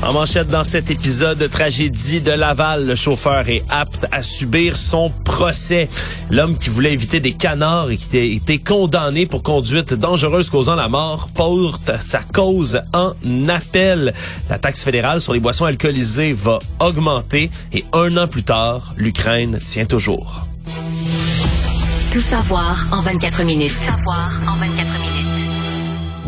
En manchette dans cet épisode de tragédie de Laval, le chauffeur est apte à subir son procès. L'homme qui voulait éviter des canards et qui a été condamné pour conduite dangereuse causant la mort porte sa cause en appel. La taxe fédérale sur les boissons alcoolisées va augmenter et un an plus tard, l'Ukraine tient toujours. Tout savoir en 24 minutes. Tout savoir en 24 minutes.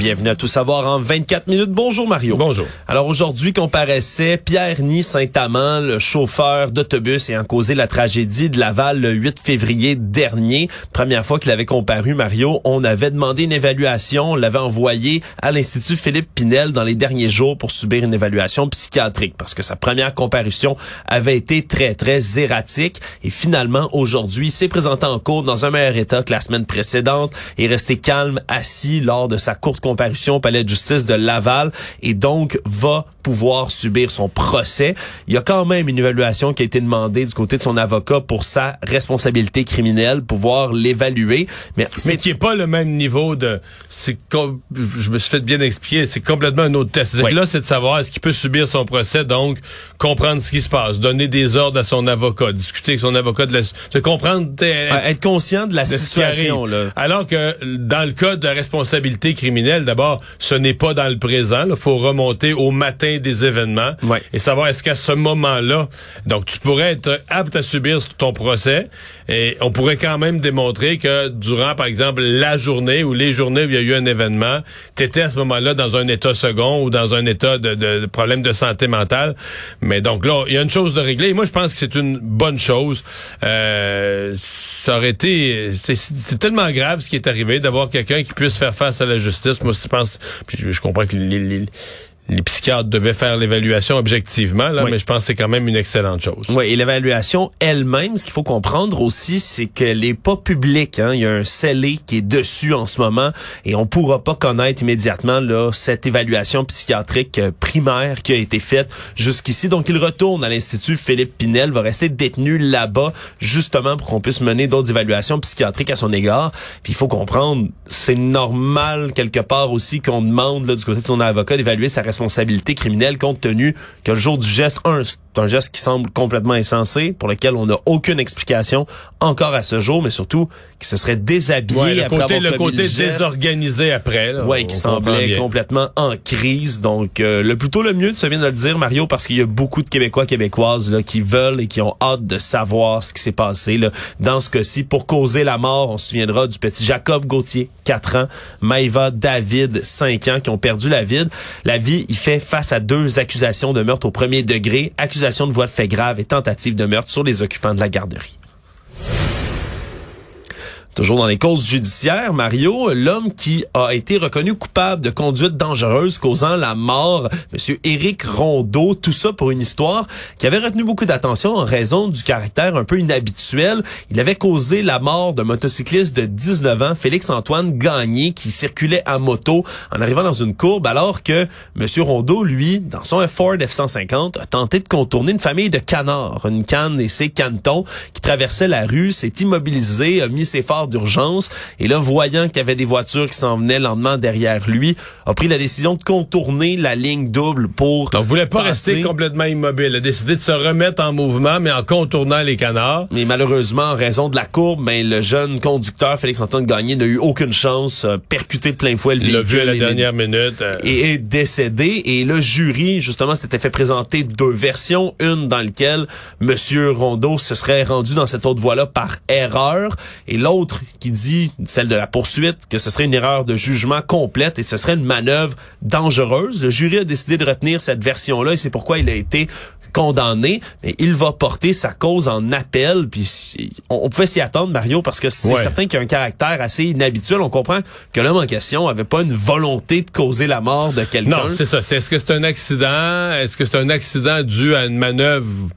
Bienvenue à Tout savoir en 24 minutes. Bonjour Mario. Bonjour. Alors aujourd'hui comparaissait Pierre Ny Saint-Amand, le chauffeur d'autobus ayant causé la tragédie de Laval le 8 février dernier. Première fois qu'il avait comparu Mario, on avait demandé une évaluation, on l'avait envoyé à l'Institut Philippe Pinel dans les derniers jours pour subir une évaluation psychiatrique parce que sa première comparution avait été très très erratique et finalement aujourd'hui il s'est présenté en cours dans un meilleur état que la semaine précédente et resté calme assis lors de sa courte comparution au palais de justice de Laval et donc va pouvoir subir son procès. Il y a quand même une évaluation qui a été demandée du côté de son avocat pour sa responsabilité criminelle, pouvoir l'évaluer. Mais, mais qui est pas le même niveau de... c'est Je me suis fait bien expliquer, c'est complètement un autre test. Oui. Là, c'est de savoir est-ce qu'il peut subir son procès, donc comprendre ce qui se passe, donner des ordres à son avocat, discuter avec son avocat, de, la, de comprendre... Être, être, conscient de la de situation. Là. Alors que dans le cas de la responsabilité criminelle, d'abord, ce n'est pas dans le présent. Il faut remonter au matin des événements ouais. et savoir est-ce qu'à ce moment-là, donc tu pourrais être apte à subir ton procès et on pourrait quand même démontrer que durant, par exemple, la journée ou les journées où il y a eu un événement, tu étais à ce moment-là dans un état second ou dans un état de, de, de, problème de santé mentale. Mais donc là, il y a une chose de régler. Et moi, je pense que c'est une bonne chose. Euh, ça aurait été... C'est tellement grave ce qui est arrivé d'avoir quelqu'un qui puisse faire face à la justice. Moi, je pense... Puis je comprends que les, les les psychiatres devaient faire l'évaluation objectivement, là, oui. mais je pense que c'est quand même une excellente chose. Oui, et l'évaluation elle-même, ce qu'il faut comprendre aussi, c'est qu'elle n'est pas publique. Hein. Il y a un scellé qui est dessus en ce moment et on pourra pas connaître immédiatement là, cette évaluation psychiatrique primaire qui a été faite jusqu'ici. Donc, il retourne à l'Institut Philippe Pinel, va rester détenu là-bas justement pour qu'on puisse mener d'autres évaluations psychiatriques à son égard. Puis il faut comprendre, c'est normal quelque part aussi qu'on demande là, du côté de son avocat d'évaluer sa responsabilité responsabilité criminelle compte tenu que le jour du geste, un, c'est un geste qui semble complètement insensé, pour lequel on n'a aucune explication encore à ce jour, mais surtout qui se serait déshabillé ouais, le après côté, avoir le côté le désorganisé après. Oui, qui semblait complètement en crise. Donc, euh, le plutôt le mieux, tu viens de le dire, Mario, parce qu'il y a beaucoup de Québécois, Québécoises là, qui veulent et qui ont hâte de savoir ce qui s'est passé là, dans ce cas-ci. Pour causer la mort, on se souviendra du petit Jacob Gauthier, 4 ans, Maïva David, 5 ans, qui ont perdu la vie. La vie, il fait face à deux accusations de meurtre au premier degré, accusation de voie de fait grave et tentative de meurtre sur les occupants de la garderie. Toujours dans les causes judiciaires, Mario, l'homme qui a été reconnu coupable de conduite dangereuse causant la mort, Monsieur Éric Rondeau, tout ça pour une histoire qui avait retenu beaucoup d'attention en raison du caractère un peu inhabituel. Il avait causé la mort d'un motocycliste de 19 ans, Félix-Antoine Gagné, qui circulait à moto en arrivant dans une courbe alors que Monsieur Rondeau, lui, dans son Ford F-150, a tenté de contourner une famille de canards, une canne et ses canetons qui traversaient la rue, s'est immobilisé, a mis ses phares d'urgence. Et là, voyant qu'il y avait des voitures qui s'en venaient lentement derrière lui, a pris la décision de contourner la ligne double pour... Donc, voulait pas passer. rester complètement immobile. Il a décidé de se remettre en mouvement, mais en contournant les canards. Mais malheureusement, en raison de la courbe, ben, le jeune conducteur, Félix-Antoine Gagné, n'a eu aucune chance, euh, percuté de plein fouet le Il l'a véhicule. vu à la et- dernière minute. euh, et est décédé. Et le jury, justement, s'était fait présenter deux versions. Une dans laquelle Monsieur Rondeau se serait rendu dans cette autre voie-là par erreur. Et l'autre qui dit, celle de la poursuite, que ce serait une erreur de jugement complète et ce serait une manœuvre dangereuse. Le jury a décidé de retenir cette version-là et c'est pourquoi il a été condamné. Mais il va porter sa cause en appel. Puis on, on pouvait s'y attendre, Mario, parce que c'est Ouais. certain qu'il a un caractère assez inhabituel. On comprend que l'homme en question avait pas une volonté de causer la mort de quelqu'un. Non, c'est ça. Est-ce que c'est un accident? Est-ce que c'est un accident dû à une manœuvre?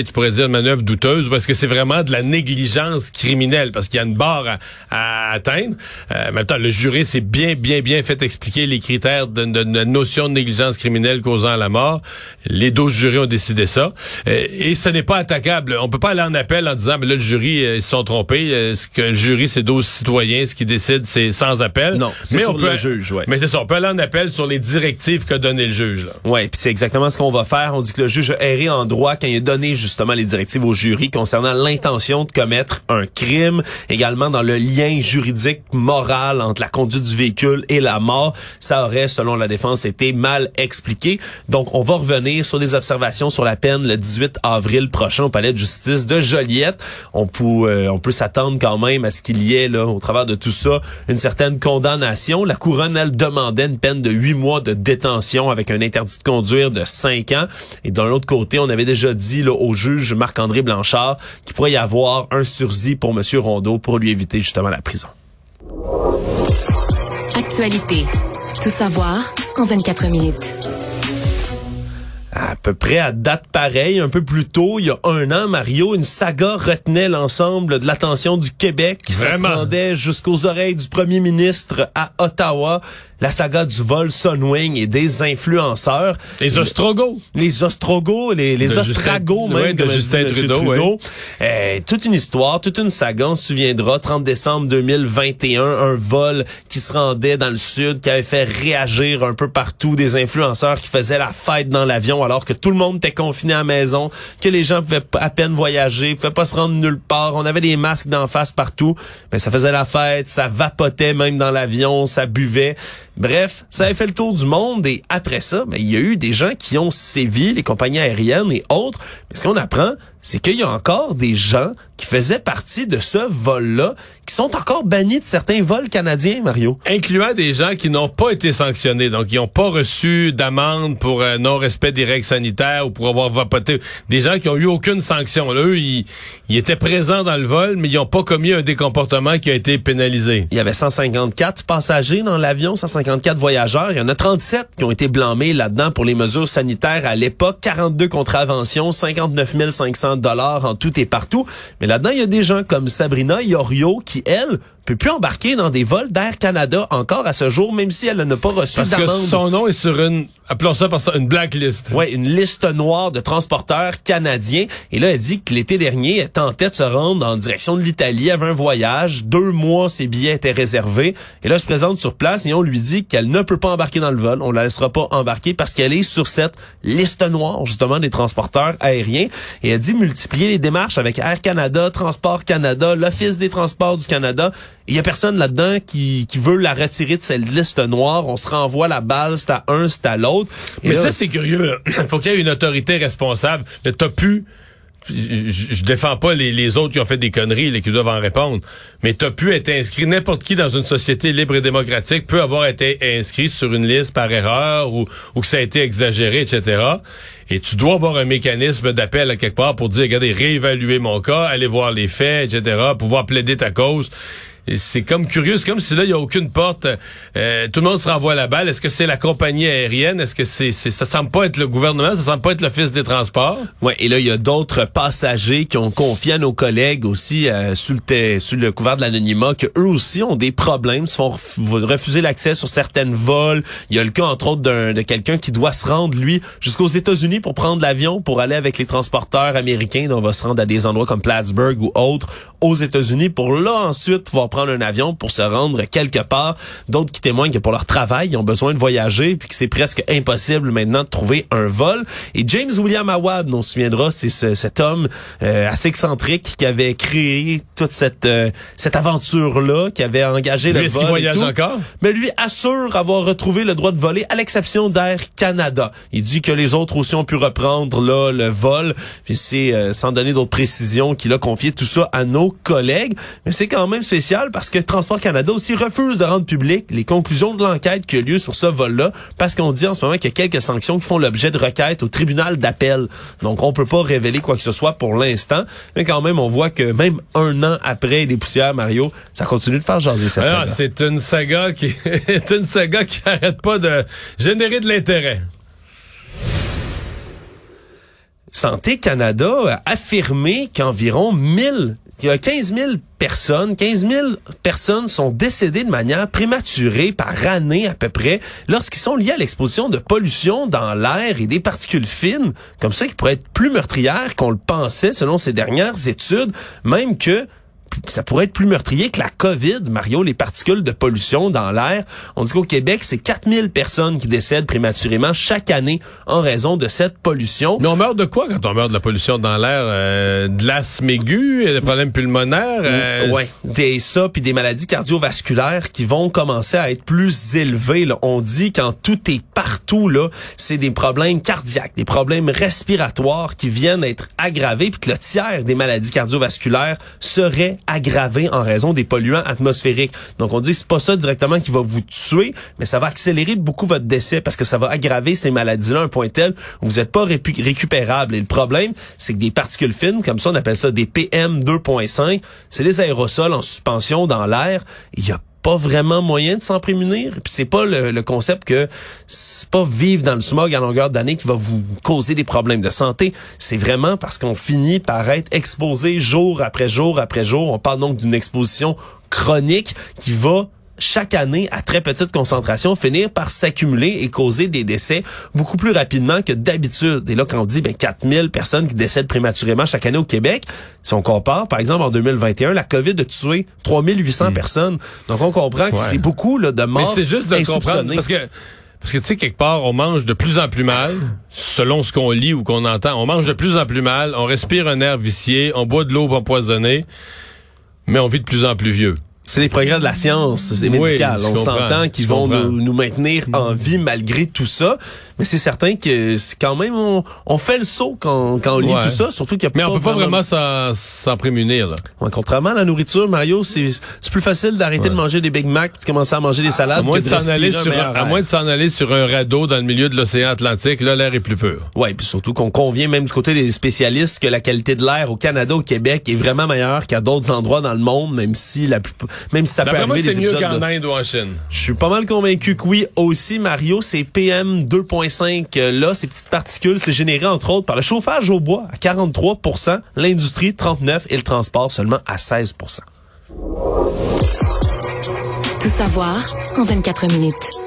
Tu pourrais dire une manœuvre douteuse parce que c'est vraiment de la négligence criminelle parce qu'il y a une barre à, à atteindre. Euh, en même temps, le jury s'est bien, bien, bien fait expliquer les critères de, de, de notion de négligence criminelle causant la mort. Les 12 jurys ont décidé ça. Euh, et ce n'est pas attaquable. On peut pas aller en appel en disant, mais là, le jury, euh, ils se sont trompés. Euh, ce que le jury, c'est 12 citoyens. Ce qui décide, c'est sans appel. Non, c'est mais sur on peut, le juge, ouais. Mais c'est ça, on peut aller en appel sur les directives qu'a donné le juge. Là. Oui, puis c'est exactement ce qu'on va faire. On dit que le juge a erré en droit quand il a donné justement les directives au jury concernant l'intention de commettre un crime, également dans le lien juridique moral entre la conduite du véhicule et la mort. Ça aurait, selon la défense, été mal expliqué. Donc, on va revenir sur des observations sur la peine le 18 avril prochain au palais de justice de Joliette. On peut, euh, on peut s'attendre quand même à ce qu'il y ait, là, au travers de tout ça, une certaine condamnation. La couronne, elle, demandait une peine de huit mois de détention avec un interdit de conduire de cinq ans. Et d'un autre côté, on avait déjà dit là, au juge Marc-André Blanchard qu'il pourrait y avoir un sursis pour M. Rondeau pour lui éviter justement la prison. Actualité. Tout savoir en 24 minutes. À peu près à date pareille, un peu plus tôt, il y a un an, Mario, une saga retenait l'ensemble de l'attention du Québec. Ça se rendait jusqu'aux oreilles du premier ministre à Ottawa. La saga du vol Sunwing et des influenceurs. Les Ostrogoths. Les Ostrogos, les, les Ostragos Justin- même, de comme a dit Justin. Trudeau, Trudeau. Euh, toute une histoire, toute une saga. On se souviendra, 30 décembre 2021, un vol qui se rendait dans le sud, qui avait fait réagir un peu partout des influenceurs qui faisaient la fête dans l'avion alors que tout le monde était confiné à la maison, que les gens pouvaient à peine voyager, pouvaient pas se rendre nulle part. On avait des masques d'en face partout. Mais ça faisait la fête, ça vapotait même dans l'avion, ça buvait. Bref, ça avait fait le tour du monde et après ça, ben, il y a eu des gens qui ont sévi, les compagnies aériennes et autres. Mais ce qu'on apprend, c'est qu'il y a encore des gens qui faisaient partie de ce vol-là, qui sont encore bannis de certains vols canadiens, Mario. incluant des gens qui n'ont pas été sanctionnés, donc qui n'ont pas reçu d'amende pour euh, non-respect des règles sanitaires ou pour avoir vapoté. Des gens qui ont eu aucune sanction. Là, eux, ils, ils étaient présents dans le vol, mais ils n'ont pas commis un décomportement qui a été pénalisé. Il y avait 154 passagers dans l'avion, 154 voyageurs. Il y en a 37 qui ont été blâmés là-dedans pour les mesures sanitaires à l'époque. 42 contraventions, 59 500 en tout et partout. Mais là-dedans, il y a des gens comme Sabrina Iorio qui, elle, peut plus embarquer dans des vols d'Air Canada encore à ce jour, même si elle n'a pas reçu Parce que son nom est sur une, appelons ça par ça, une blacklist. Ouais, une liste noire de transporteurs canadiens. Et là, elle dit que l'été dernier, elle tentait de se rendre en direction de l'Italie, avait un voyage. Deux mois, ses billets étaient réservés. Et là, elle se présente sur place et on lui dit qu'elle ne peut pas embarquer dans le vol. On la laissera pas embarquer parce qu'elle est sur cette liste noire, justement, des transporteurs aériens. Et elle dit multiplier les démarches avec Air Canada, Transport Canada, l'Office des transports du Canada. Il y a personne là-dedans qui, qui veut la retirer de cette liste noire. On se renvoie la balle, c'est à un, c'est à l'autre. Mais là, ça, c'est curieux. là. faut qu'il y ait une autorité responsable. Le t'as pu. Je, je- je défends pas les, les autres qui ont fait des conneries et qui doivent en répondre. Mais t'as pu être inscrit. N'importe qui dans une société libre et démocratique peut avoir été inscrit sur une liste par erreur ou, ou que ça a été exagéré, etc. Et tu dois avoir un mécanisme d'appel à quelque part pour dire, regardez, réévaluer mon cas, aller voir les faits, etc., pouvoir plaider ta cause. C'est comme curieux, c'est comme si là, il n'y a aucune porte. Euh, tout le monde se renvoie la balle. Est-ce que c'est la compagnie aérienne? Est-ce que c'est, c'est ça semble pas être le gouvernement? Ça semble pas être l'Office des transports? Ouais, et là il y a d'autres passagers qui ont confié à nos collègues aussi euh, sous le sous le couvert de l'anonymat que eux aussi ont des problèmes, se font ref- refuser l'accès sur certaines vols. Il y a le cas entre autres d'un de quelqu'un qui doit se rendre lui jusqu'aux États-Unis pour prendre l'avion pour aller avec les transporteurs américains. Donc on va se rendre à des endroits comme Plattsburgh ou autres aux États-Unis pour là ensuite pouvoir prendre un avion pour se rendre quelque part. D'autres qui témoignent que pour leur travail, ils ont besoin de voyager puis que c'est presque impossible maintenant de trouver un vol. Et James William Awad, on se souviendra, c'est ce- cet homme euh, assez excentrique qui avait créé toute cette euh, cette aventure là, qui avait engagé Lui, le vol et voyage tout. encore? Mais lui assure avoir retrouvé le droit de voler à l'exception d'Air Canada. Il dit que les autres aussi ont pu reprendre là le vol. Puis c'est euh, sans donner d'autres précisions qu'il a confié tout ça à nos collègues. Mais c'est quand même spécial parce que Transport Canada aussi refuse de rendre public les conclusions de l'enquête qui a lieu sur ce vol-là parce qu'on dit en ce moment qu'il y a quelques sanctions qui font l'objet de requêtes au tribunal d'appel. Donc on peut pas révéler quoi que ce soit pour l'instant. Mais quand même, on voit que même un an après les poussières, Mario, ça continue de faire jaser cette Alors, saga. c'est une saga qui est une saga qui arrête pas de générer de l'intérêt. Santé Canada a affirmé qu'environ 1000, qu'il y a 15 000 personnes, 15 000 personnes sont décédées de manière prématurée par année à peu près lorsqu'ils sont liés à l'exposition de pollution dans l'air et des particules fines, comme ça qui pourraient être plus meurtrières qu'on le pensait selon ces dernières études, même que ça pourrait être plus meurtrier que la COVID, Mario, les particules de pollution dans l'air. On dit qu'au Québec, c'est 4000 personnes qui décèdent prématurément chaque année en raison de cette pollution. Mais on meurt de quoi quand on meurt de la pollution dans l'air? Euh, de l'asthme aigu, des problèmes pulmonaires? euh, ouais, des ça puis des maladies cardiovasculaires qui vont commencer à être plus élevées. Là. On dit quand tout est partout là, c'est des problèmes cardiaques, des problèmes respiratoires qui viennent être aggravés puis que le tiers des maladies cardiovasculaires seraient aggravées en raison des polluants atmosphériques. Donc on dit c'est pas ça directement qui va vous tuer, mais ça va accélérer beaucoup votre décès parce que ça va aggraver ces maladies-là un point tel où vous n'êtes pas récupérable. Et le problème, c'est que des particules fines, comme ça on appelle ça des PM 2.5, c'est des aérosols en suspension dans l'air. Il y a pas vraiment moyen de s'en prémunir. Puis c'est pas le, le concept que c'est pas vivre dans le smog à longueur d'année qui va vous causer des problèmes de santé. C'est vraiment parce qu'on finit par être exposé jour après jour après jour. On parle donc d'une exposition chronique qui va chaque année, à très petite concentration, finir par s'accumuler et causer des décès beaucoup plus rapidement que d'habitude. Et là, quand on dit ben, 4000 personnes qui décèdent prématurément chaque année au Québec, si on compare, par exemple, en 2021, la COVID a tué 3800 personnes. Donc, on comprend que Ouais. c'est beaucoup là, de Mais morts c'est juste de comprendre. Parce que, parce que tu sais, quelque part, on mange de plus en plus mal, selon ce qu'on lit ou qu'on entend. On mange de plus en plus mal, on respire un air vicié, on boit de l'eau empoisonnée, mais on vit de plus en plus vieux. C'est les progrès de la science, c'est Oui, médical. On s'entend qu'ils vont nous, nous maintenir en vie malgré tout ça. Mais c'est certain que c'est quand même, on, on fait le saut quand, quand on lit Ouais. tout ça, surtout qu'il y a Mais on peut pas vraiment s'en s'en prémunir, là. Ouais, contrairement à la nourriture, Mario, c'est c'est plus facile d'arrêter de manger des Big Mac et de commencer à manger des salades À moins que de s'en aller aller sur un radeau dans le milieu de l'océan Atlantique, là, l'air est plus pur. Ouais, puis surtout qu'on convient même du côté des spécialistes que la qualité de l'air au Canada, au Québec est vraiment meilleure qu'à d'autres endroits dans le monde, même si la plus- même si ça peut arriver c'est des mieux qu'en de- Inde ou en Chine. Je suis pas mal convaincu que oui aussi, Mario. Ces PM 2.5 euh, là, ces petites particules, c'est généré entre autres par le chauffage au bois à 43% l'industrie 39 et le transport seulement à 16% Tout savoir en 24 minutes.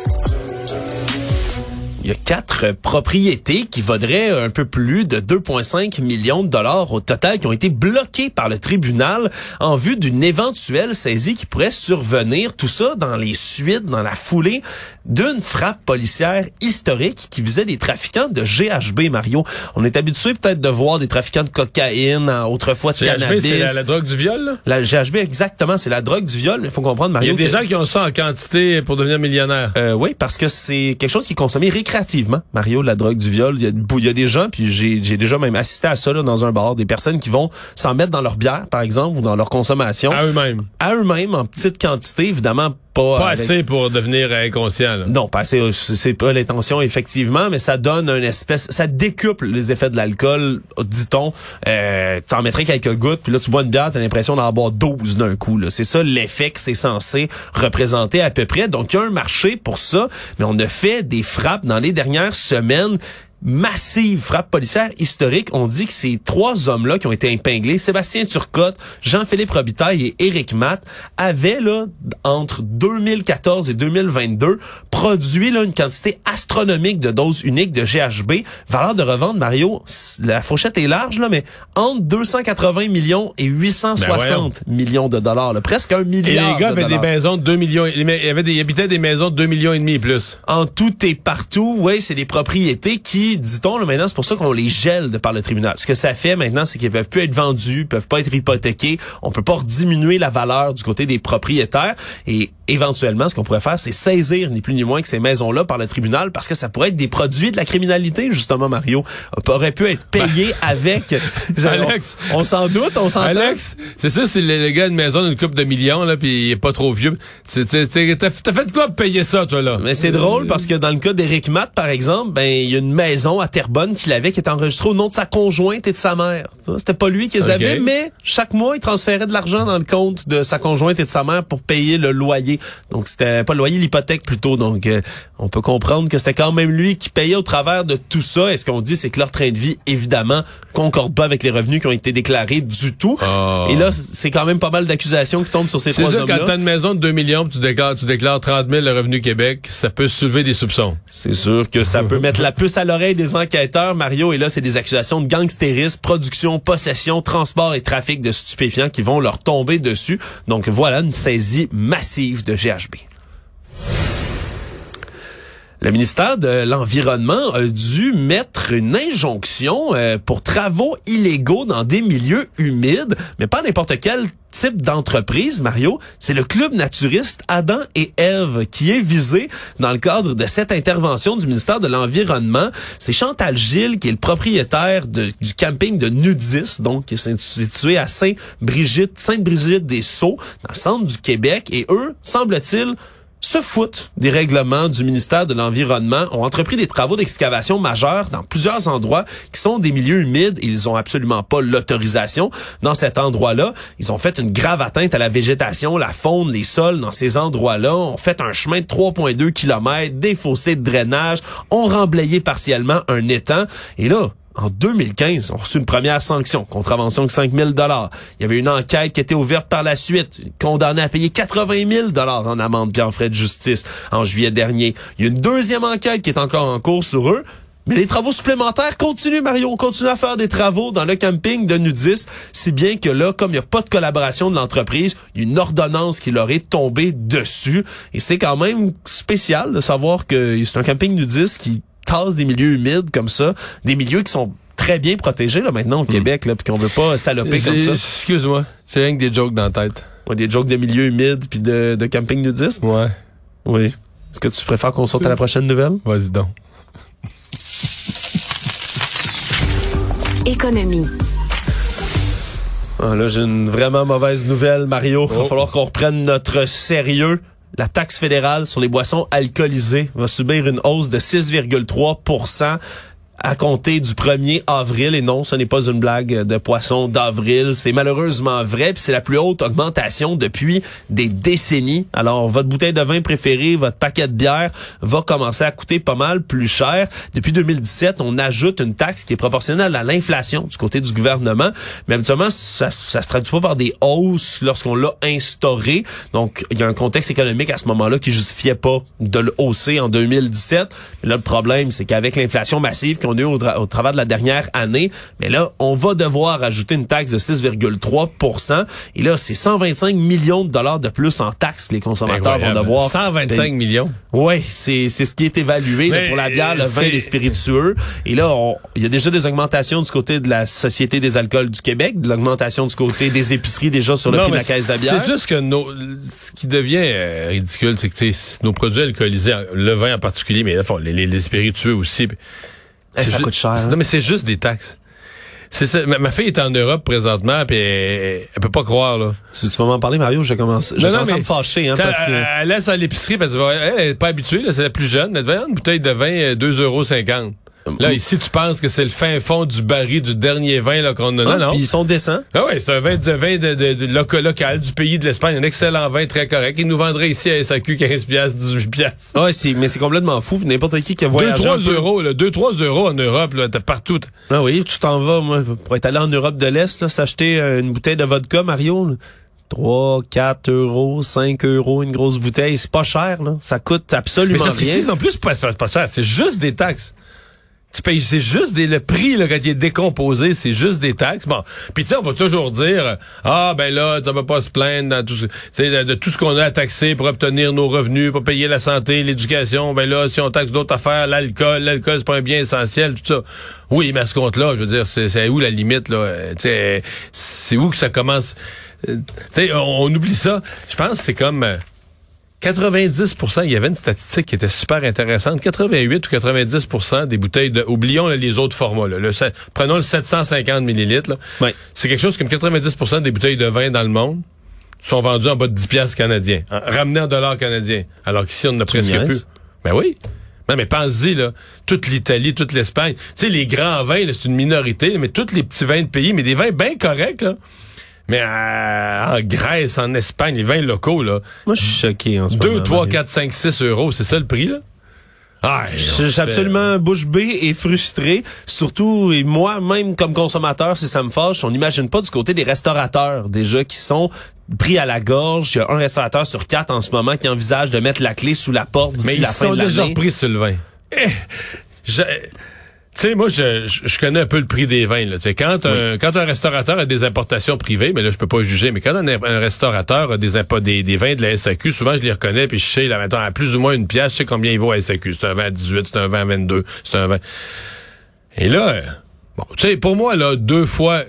Il y a quatre propriétés qui vaudraient un peu plus de 2,5 millions de dollars au total qui ont été bloquées par le tribunal en vue d'une éventuelle saisie qui pourrait survenir. Tout ça dans les suites, dans la foulée d'une frappe policière historique qui visait des trafiquants de GHB, Mario. On est habitué peut-être de voir des trafiquants de cocaïne, hein, autrefois de GHB, cannabis. c'est la, la drogue du viol, là? La GHB, exactement, c'est la drogue du viol, mais il faut comprendre, Il y Mario. a des que- gens qui ont ça en quantité pour devenir millionnaire. euh, oui, parce que c'est quelque chose qui est consommé récréativement, Mario, la drogue du viol. Il y a, il y a des gens, puis j'ai j'ai déjà même assisté à ça là, dans un bar, des personnes qui vont s'en mettre dans leur bière, par exemple, ou dans leur consommation. À eux-mêmes. À eux-mêmes, en petite quantité, évidemment pas... Pas avec- assez pour devenir inconscient, là. non, pas assez, c'est pas l'intention effectivement, mais ça donne une espèce, ça décuple les effets de l'alcool, dit-on. Euh, tu en mettrais quelques gouttes, puis là tu bois une bière, t'as l'impression d'en boire 12 d'un coup. là. C'est ça l'effet que c'est censé représenter à peu près. Donc il y a un marché pour ça, mais on a fait des frappes dans les dernières semaines massive frappe policière historique. On dit que ces trois hommes-là qui ont été épinglés, Sébastien Turcotte, Jean-Philippe Robitaille et Éric Matt, avaient là, entre 2014 et 2022 produit là, une quantité astronomique de doses uniques de GHB. Valeur de revente, Mario, la fourchette est large, là, mais entre 280 millions et 860 millions de dollars. Là, presque un Et milliard les gars de avaient des dollars. maisons de 2 millions. Il y avait des, ils habitaient des maisons de 2 millions et demi et plus. en tout et partout, oui, c'est des propriétés qui, dit-on, là, maintenant, c'est pour ça qu'on les gèle de par le tribunal. Ce que ça fait maintenant, c'est qu'ils peuvent plus être vendus, peuvent pas être hypothéqués, on peut pas diminuer la valeur du côté des propriétaires et éventuellement, ce qu'on pourrait faire, c'est saisir ni plus ni moins que ces maisons-là par le tribunal parce que ça pourrait être des produits de la criminalité, justement, Mario. On aurait pu être payé avec... Alex. on, on s'en doute, on s'entend. Alex, c'est ça, c'est le, gars d'une maison d'une coupe de millions, là, puis il est pas trop vieux. T'as fait de quoi pour payer ça, toi, là? Mais c'est drôle parce que dans le cas d'Éric Matt, par exemple, ben il y a une maison à Terrebonne qu'il avait qui est enregistrée au nom de sa conjointe et de sa mère. C'était pas lui qui les Ok. avait, mais chaque mois, il transférait de l'argent dans le compte de sa conjointe et de sa mère pour payer le loyer. Donc c'était pas le loyer, l'hypothèque plutôt. Donc euh, on peut comprendre que c'était quand même lui qui payait au travers de tout ça. Et ce qu'on dit, c'est que leur train de vie, évidemment, concorde pas avec les revenus qui ont été déclarés du tout. Oh. Et là, c'est quand même pas mal d'accusations qui tombent sur ces trois sûr, quand hommes-là. t'as une maison de 2 millions, tu déclares, tu déclares 30 000 le revenu Québec, ça peut soulever des soupçons. C'est sûr que ça peut mettre la puce à l'oreille des enquêteurs, Mario. Et là, c'est des accusations de gangstérisme, production, possession, transport et trafic de stupéfiants qui vont leur tomber dessus. Donc voilà une saisie massive de GHB. Le ministère de l'Environnement a dû mettre une injonction euh, pour travaux illégaux dans des milieux humides, mais pas n'importe quel type d'entreprise, Mario. C'est le club naturiste Adam et Ève qui est visé dans le cadre de cette intervention du ministère de l'Environnement. C'est Chantal Gilles qui est le propriétaire du camping de Nudis, donc qui est situé à Saint-Brigitte, Sainte-Brigitte-des-Sceaux, dans le centre du Québec. Et eux, semble-t-il, se foutent des règlements du ministère de l'Environnement, ont entrepris des travaux d'excavation majeurs dans plusieurs endroits qui sont des milieux humides. Et ils ont absolument pas l'autorisation. Dans cet endroit-là, ils ont fait une grave atteinte à la végétation, la faune, les sols. Dans ces endroits-là, ont fait un chemin de 3,2 km, des fossés de drainage, ont remblayé partiellement un étang. Et là, en 2015, on a reçu une première sanction, contravention de 5 000 Il y avait une enquête qui était ouverte par la suite, condamné à payer 80 000 en amende puis en frais de justice en juillet dernier. Il y a une deuxième enquête qui est encore en cours sur eux. Mais les travaux supplémentaires continuent, Mario. On continue à faire des travaux dans le camping de Nudis, si bien que là, comme il n'y a pas de collaboration de l'entreprise, il y a une ordonnance qui leur est tombée dessus. Et c'est quand même spécial de savoir que c'est un camping nudiste qui tasse des milieux humides comme ça, des milieux qui sont très bien protégés là maintenant au Québec là, puis qu'on veut pas saloper comme ça. Excuse-moi, c'est rien que des jokes dans la tête. Ouais, des jokes de milieux humides puis de, de camping nudiste? Ouais, Oui. Est-ce que tu préfères qu'on saute à la prochaine nouvelle? vas-y donc. Économie. Ah, là, j'ai une vraiment mauvaise nouvelle, Mario. Il va falloir qu'on reprenne notre sérieux. La taxe fédérale sur les boissons alcoolisées va subir une hausse de 6,3 à compter du 1er avril. Et non, ce n'est pas une blague de poisson d'avril. C'est malheureusement vrai. Puis c'est la plus haute augmentation depuis des décennies. Alors, votre bouteille de vin préférée, votre paquet de bière va commencer à coûter pas mal plus cher. Depuis 2017, on ajoute une taxe qui est proportionnelle à l'inflation du côté du gouvernement. Mais habituellement, ça, ça se traduit pas par des hausses lorsqu'on l'a instauré. Donc, il y a un contexte économique à ce moment-là qui justifiait pas de le hausser en 2017. Mais là, le problème, c'est qu'avec l'inflation massive qu'on a eu au, tra- au travers de la dernière année, mais là, on va devoir ajouter une taxe de 6,3 Et là, c'est 125 millions de dollars de plus en taxes que les consommateurs Incroyable. vont devoir 125 payer. millions? Oui, c'est c'est ce qui est évalué là, pour la bière, le vin, les spiritueux. Et là, on- il y a déjà des augmentations du côté de la Société des alcools du Québec, de l'augmentation du côté des épiceries déjà sur le Non, prix de la caisse de bière. C'est juste que nos, ce qui devient euh, ridicule, c'est que nos produits alcoolisés, le vin en particulier, mais enfin, les, les, les spiritueux aussi. C'est ça ju- coûte cher. Non, mais c'est juste des taxes. C'est ça. Ma, ma fille est en Europe présentement, puis elle, elle peut pas croire là. Tu, tu vas m'en parler, Mario? Je commence, je Non, non, commence à me fâcher, hein, parce que... Elle, elle laisse à l'épicerie, parce qu'elle elle est pas habituée, c'est la plus jeune. Elle Voyons, une bouteille de vin, euh, 2,50 euros. Là, ici, tu penses que c'est le fin fond du baril du dernier vin là, qu'on a. Ah, non, non? Puis ils sont décents. Ah ouais, c'est un vin de vin de, de- de loca- local du pays de l'Espagne, un excellent vin très correct. Ils nous vendraient ici à SAQ 15 piastres, 18 piastres. Ouais, c'est, mais c'est complètement fou. N'importe qui qui a voyagé. 2 un 3 peu- euros, là, 2 3 euros en Europe là, t'as partout. Ah oui, tu t'en vas, moi, pour être allé en Europe de l'Est, là, s'acheter euh, une bouteille de vodka, Mario. là. 3, 4 euros, 5 euros, une grosse bouteille. C'est pas cher, là. Ça coûte absolument rien. non plus, c'est pas, c'est pas cher, c'est juste des taxes. Tu payes, c'est juste des, le prix, là, quand il est décomposé, c'est juste des taxes. Bon. Puis, tu sais, on va toujours dire, ah, ben là, ça va pas se plaindre dans tout, tu de, de tout ce qu'on a à taxer pour obtenir nos revenus, pour payer la santé, l'éducation. Ben là, si on taxe d'autres affaires, l'alcool, l'alcool, c'est pas un bien essentiel, tout ça. Oui, mais à ce compte-là, je veux dire, c'est, où la limite, là? Euh, Tu c'est où que ça commence? Euh, Tu sais, on, on oublie ça. Je pense c'est comme, euh, 90% il y avait une statistique qui était super intéressante. 88 ou 90% des bouteilles de... Oublions là, les autres formats. Là. Le, prenons le 750 millilitres. Ouais. C'est quelque chose comme 90% des bouteilles de vin dans le monde sont vendues en bas de 10 piastres canadiens, en- ramenées en dollars canadiens. Alors qu'ici, on en a presque niaises? plus. Ben oui. Non, mais pense-y, là. Toute l'Italie, toute l'Espagne. Tu sais, les grands vins, c'est une minorité, là, mais tous les petits vins de pays, mais des vins bien corrects, là. Mais euh, en Grèce, en Espagne, les vins locaux, là. Moi, je suis choqué en ce 2, moment. 3, Mario. 4, 5, 6 euros, c'est ça le prix, là? Ah, Je suis absolument bouche bée et frustré. Surtout, et moi, même comme consommateur, si ça me fâche, on n'imagine pas du côté des restaurateurs, déjà, qui sont pris à la gorge. Il y a un restaurateur sur quatre en ce moment qui envisage de mettre la clé sous la porte d'ici Mais ils la fin sont de déjà l'année. repris sur le vin. Eh, je- Tu sais, moi, je, je, je connais un peu le prix des vins. Là. Tu sais, Quand, un, quand un restaurateur a des importations privées, mais là, je peux pas juger, mais quand un, un restaurateur a des, des, des vins de la SAQ, souvent, je les reconnais, puis je sais, là, mettons, à plus ou moins une pièce, je sais combien il vaut à SAQ. C'est un vin à 18, c'est un vin à 22, c'est un vin... Et là, bon, tu sais, pour moi, là, deux fois...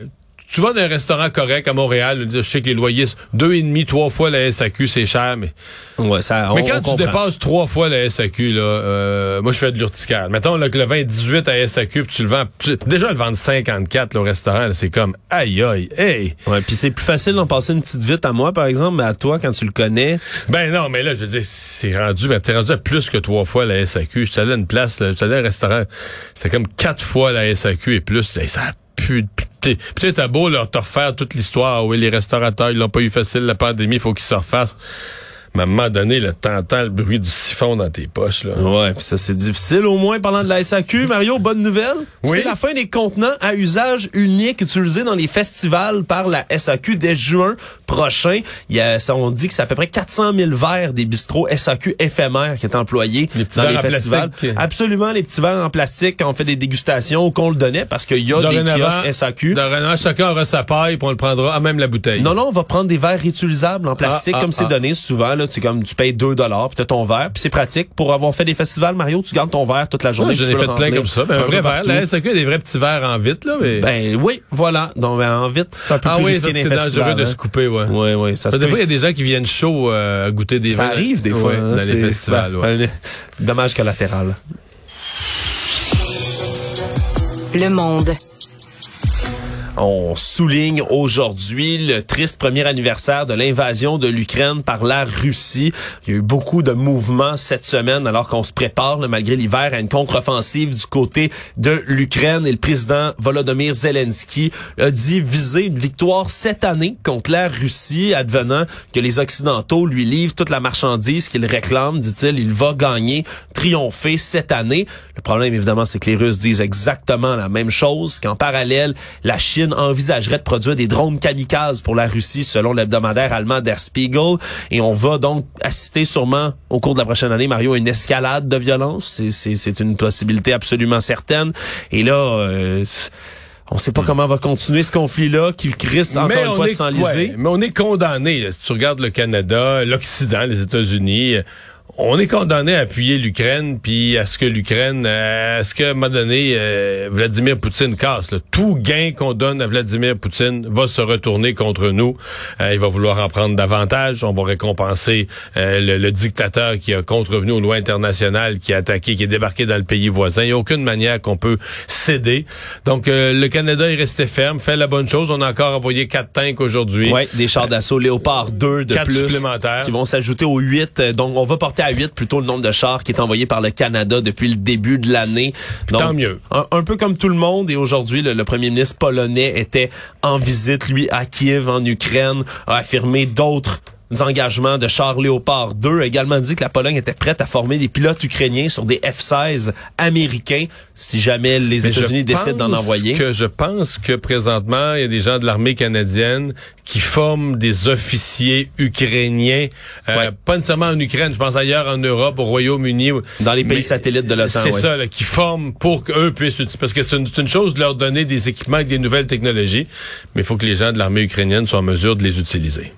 Tu vas dans un restaurant correct à Montréal, je sais que les loyers, deux et demi, trois fois la SAQ, c'est cher, mais Ouais, ça, mais on- quand on tu comprend. dépasses trois fois la SAQ, là, euh, moi je fais de l'urticaire. Mettons là, que le vin est 18 à SAQ, puis tu le vends. tu- déjà le vendre 54 là, au restaurant, c'est comme aïe aïe, hey. Ouais, puis c'est plus facile d'en passer une petite vite à moi, par exemple, mais à toi, quand tu le connais. Ben non, mais là, je veux dire, c'est rendu, ben, t'es rendu à plus que trois fois la SAQ. Je suis allé à une place, là, je suis allé à un restaurant, c'était comme quatre fois la SAQ et plus. Ça pitié. Peut-être t'as beau leur te refaire toute l'histoire. Oui, les restaurateurs, ils l'ont pas eu facile, la pandémie, il faut qu'ils se refassent. À un moment donné, là, t'entends le bruit du siphon dans tes poches, là. Ouais, puis ça c'est difficile au moins parlant de la SAQ. Mario, bonne nouvelle. Oui. C'est la fin des contenants à usage unique utilisés dans les festivals par la SAQ dès juin prochain. Il y a, ça, on dit que c'est à peu près 400 000 verres des bistrots SAQ éphémères qui est employés Les petits dans les en festivals. plastique. Absolument, les petits verres en plastique quand on fait des dégustations ou qu'on le donnait parce qu'il y a des kiosques SAQ. Dorénavant, chacun aura sa paille, puis on le prendra à même la bouteille. Non, non, on va prendre des verres réutilisables en plastique Ah, ah, comme c'est ah. donné souvent. Là, tu, comme, tu payes 2 dollars, puis t'as ton verre, puis c'est pratique. Pour avoir fait des festivals, Mario, tu gardes ton verre toute la journée. J'en ai fait le plein comme ça. Ben, un vrai verre. La SAQ a des vrais petits verres en vitre, là. Mais... Ben oui, voilà. Donc ben, en vite, c'est un peu ah plus oui, risqué ça, c'est dangereux de hein. se couper, ouais. Oui, oui, ça se des peut. fois, il y a des gens qui viennent chaud euh, à goûter des Ça vins. arrive des fois Ouais, hein, dans les festivals. ben, ouais. un Dommage collatéral. Le monde. On souligne aujourd'hui le triste premier anniversaire de l'invasion de l'Ukraine par la Russie. Il y a eu beaucoup de mouvements cette semaine alors qu'on se prépare, malgré l'hiver, à une contre-offensive du côté de l'Ukraine. Et le président Volodymyr Zelensky a dit viser une victoire cette année contre la Russie, advenant que les Occidentaux lui livrent toute la marchandise qu'il réclame, dit-il. Il va gagner, triompher cette année. Le problème, évidemment, c'est que les Russes disent exactement la même chose, qu'en parallèle, la Chine envisagerait de produire des drones kamikazes pour la Russie, selon l'hebdomadaire allemand Der Spiegel. Et on va donc assister sûrement, au cours de la prochaine année, Mario, à une escalade de violence. C'est- C'est c'est une possibilité absolument certaine. Et là... euh, on sait pas comment va continuer ce conflit-là, qui risque encore une on fois de s'enliser. ouais, mais on est condamné. Si tu regardes le Canada, l'Occident, les États-Unis, on est condamné à appuyer l'Ukraine, puis à ce que l'Ukraine, euh, à ce qu'à un moment donné, euh, Vladimir Poutine casse. là. Tout gain qu'on donne à Vladimir Poutine va se retourner contre nous. Euh, il va vouloir en prendre davantage. On va récompenser euh, le, le dictateur qui a contrevenu aux lois internationales, qui a attaqué, qui est débarqué dans le pays voisin. Il n'y a aucune manière qu'on peut céder. Donc, le Canada est resté ferme, fait la bonne chose. On a encore envoyé quatre tanks aujourd'hui. Ouais, des chars d'assaut Léopard 2 de Quatre plus supplémentaires. qui vont s'ajouter aux 8. Euh, Donc, on va porter à 8 plutôt le nombre de chars qui est envoyé par le Canada depuis le début de l'année. Tant mieux. Un, un, peu comme tout le monde. Et aujourd'hui, le, le, premier ministre polonais était en visite, lui, à Kiev, en Ukraine, a affirmé d'autres engagements de chars Léopard 2 a également dit que la Pologne était prête à former des pilotes ukrainiens sur des F-16 américains si jamais les États-Unis décident d'en envoyer. Que je pense que présentement, il y a des gens de l'armée canadienne qui forment des officiers ukrainiens, euh, ouais. pas nécessairement en Ukraine, je pense ailleurs en Europe, au Royaume-Uni. Dans les pays satellites de l'OTAN. C'est ouais. ça, là, qui forment pour qu'eux puissent parce que c'est une, une, chose de leur donner des équipements avec des nouvelles technologies, mais il faut que les gens de l'armée ukrainienne soient en mesure de les utiliser.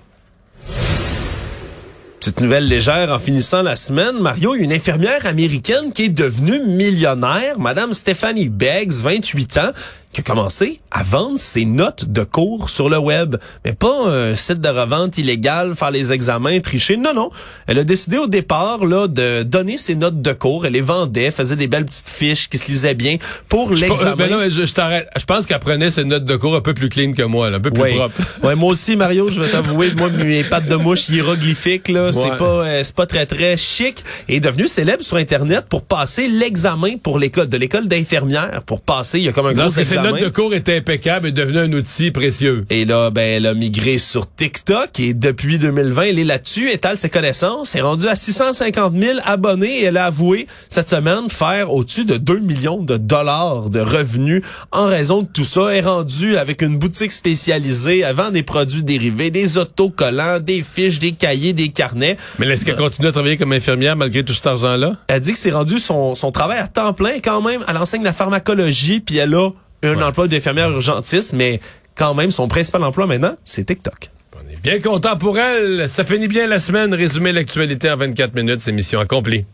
Petite nouvelle légère en finissant la semaine, Mario, une infirmière américaine qui est devenue millionnaire, Madame Stephanie Beggs, 28 ans, qui a commencé à vendre ses notes de cours sur le web. Mais pas un site de revente illégal, faire les examens, tricher. Non, non. Elle a décidé au départ là de donner ses notes de cours. Elle les vendait, faisait des belles petites fiches qui se lisaient bien pour l'examen. Mais non, je, je t'arrête. Je pense qu'elle prenait ses notes de cours un peu plus clean que moi, là, un peu plus ouais. propre. ouais, moi aussi, Mario, je vais t'avouer, moi, mes pattes de mouche hiéroglyphiques, là, ouais. c'est pas, euh, c'est pas très, très chic. Et est devenu célèbre sur Internet pour passer l'examen pour l'école, de l'école d'infirmière, pour passer, il y a comme un gros examen. Ses notes de cours étaient impeccables et devenu un outil précieux. Et là, ben, elle a migré sur TikTok et depuis 2020, elle est là-dessus, étale ses connaissances, est rendue à 650 000 abonnés et elle a avoué cette semaine faire au-dessus de 2 millions de dollars de revenus en raison de tout ça. Elle est rendue avec une boutique spécialisée, elle vend des produits dérivés, des autocollants, des fiches, des cahiers, des carnets. Mais est-ce qu'elle continue à travailler comme infirmière malgré tout cet argent-là? Elle dit que c'est rendu son, son travail à temps plein quand même. Elle enseigne la pharmacologie puis elle a un ouais. emploi d'infirmière urgentiste, mais quand même, son principal emploi maintenant, c'est TikTok. On est bien content pour elle. Ça finit bien la semaine. Résumer l'actualité en 24 minutes, c'est mission accomplie.